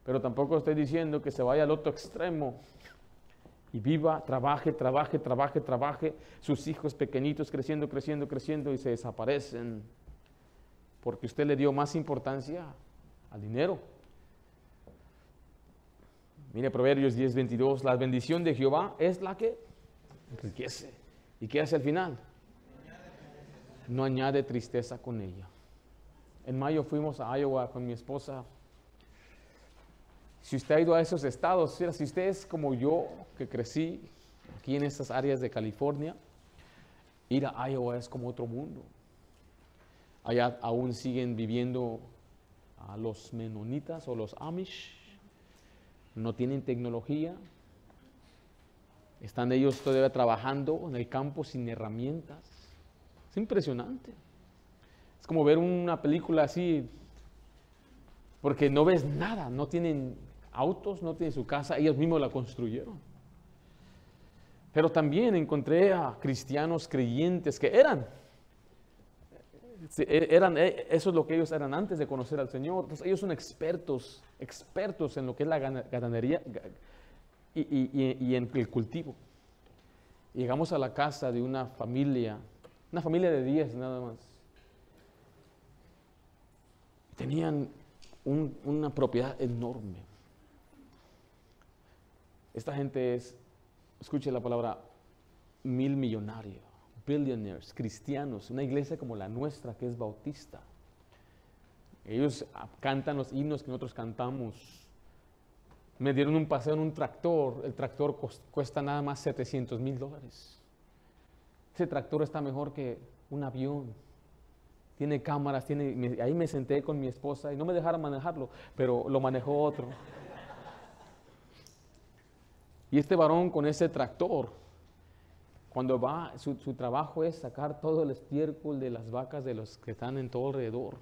Pero tampoco estoy diciendo que se vaya al otro extremo y viva, trabaje, trabaje, trabaje, trabaje, sus hijos pequeñitos creciendo, creciendo, creciendo y se desaparecen porque usted le dio más importancia al dinero. Mire Proverbios 10, 22, la bendición de Jehová es la que enriquece. ¿Y qué hace al final? No añade tristeza con ella. En mayo fuimos a Iowa con mi esposa si usted ha ido a esos estados, si usted es como yo, que crecí aquí en estas áreas de California, ir a Iowa es como otro mundo. Allá aún siguen viviendo a los menonitas o los Amish, no tienen tecnología, están ellos todavía trabajando en el campo sin herramientas. Es impresionante. Es como ver una película así, porque no ves nada, no tienen autos, no tiene su casa, ellos mismos la construyeron. Pero también encontré a cristianos creyentes que eran, e, eran, e, eso es lo que ellos eran antes de conocer al Señor. Entonces ellos son expertos, expertos en lo que es la ganadería y, y en el cultivo. Llegamos a la casa de una familia, una familia de 10 nada más. Tenían una propiedad enorme. Esta gente es, escuche la palabra, mil millonarios, billionaires, cristianos, una iglesia como la nuestra que es bautista. Ellos cantan los himnos que nosotros cantamos. Me dieron un paseo en un tractor. El tractor cuesta nada más 700 mil dólares. Ese tractor está mejor que un avión. Tiene cámaras, tiene, ahí me senté con mi esposa y no me dejaron manejarlo, pero lo manejó otro. Y este varón con ese tractor, cuando va, su, trabajo es sacar todo el estiércol de las vacas de los que están en todo alrededor.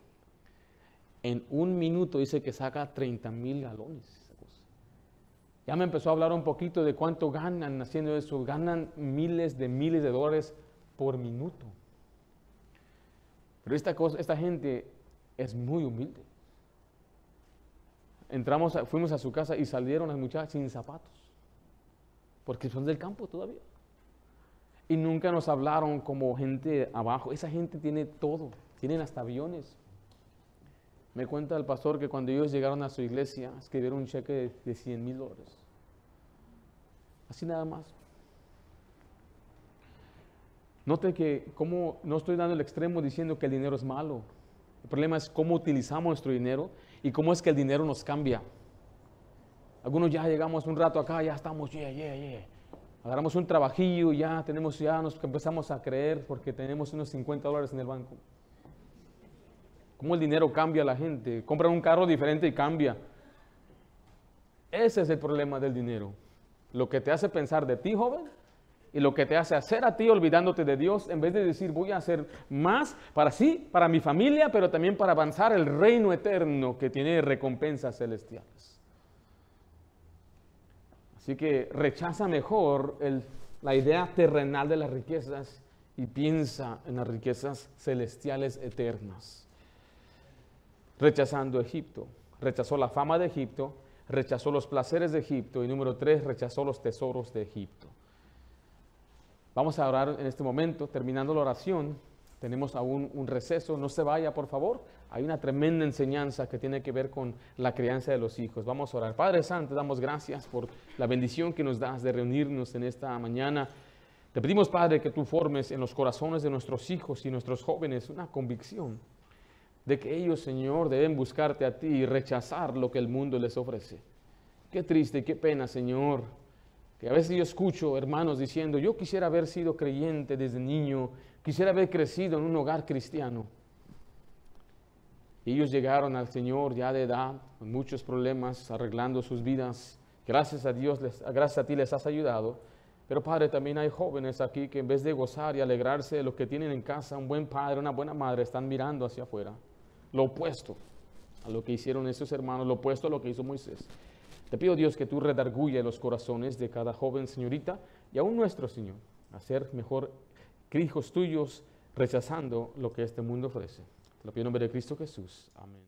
En un minuto dice que saca 30 mil galones. Ya me empezó a hablar un poquito de cuánto ganan haciendo eso. Ganan miles de miles de dólares por minuto. Pero esta, cosa, esta gente es muy humilde. Entramos, fuimos a su casa y salieron las muchachas sin zapatos porque son del campo todavía. Y nunca nos hablaron como gente abajo. Esa gente tiene todo, tienen hasta aviones. Me cuenta el pastor que cuando ellos llegaron a su iglesia, escribieron un cheque de, 100 mil dólares. Así nada más. Note que como no estoy dando el extremo diciendo que el dinero es malo. El problema es cómo utilizamos nuestro dinero y cómo es que el dinero nos cambia. Algunos ya llegamos un rato acá, ya estamos, yeah, yeah, yeah. Agarramos un trabajillo, ya tenemos, ya nos empezamos a creer porque tenemos unos 50 dólares en el banco. ¿Cómo el dinero cambia a la gente? Compran un carro diferente y cambia. Ese es el problema del dinero. Lo que te hace pensar de ti, joven, y lo que te hace hacer a ti olvidándote de Dios, en vez de decir voy a hacer más para sí, para mi familia, pero también para avanzar el reino eterno que tiene recompensas celestiales. Así que rechaza mejor la idea terrenal de las riquezas y piensa en las riquezas celestiales eternas. Rechazando Egipto, rechazó la fama de Egipto, rechazó los placeres de Egipto y número tres, rechazó los tesoros de Egipto. Vamos a orar en este momento, terminando la oración. Tenemos aún un receso, no se vaya por favor. Hay una tremenda enseñanza que tiene que ver con la crianza de los hijos. Vamos a orar. Padre Santo, damos gracias por la bendición que nos das de reunirnos en esta mañana. Te pedimos, Padre, que tú formes en los corazones de nuestros hijos y nuestros jóvenes una convicción de que ellos, Señor, deben buscarte a ti y rechazar lo que el mundo les ofrece. Qué triste, qué pena, Señor, que a veces yo escucho hermanos diciendo, yo quisiera haber sido creyente desde niño, quisiera haber crecido en un hogar cristiano. Ellos llegaron al Señor ya de edad, con muchos problemas, arreglando sus vidas. Gracias a Dios, les, gracias a ti les has ayudado. Pero Padre, también hay jóvenes aquí que en vez de gozar y alegrarse de lo que tienen en casa, un buen padre, una buena madre, están mirando hacia afuera. Lo opuesto a lo que hicieron esos hermanos, lo opuesto a lo que hizo Moisés. Te pido Dios que tú redarguye los corazones de cada joven señorita y aún nuestro Señor, a ser mejor hijos tuyos rechazando lo que este mundo ofrece. Te lo pido en nombre de Cristo Jesús. Amén.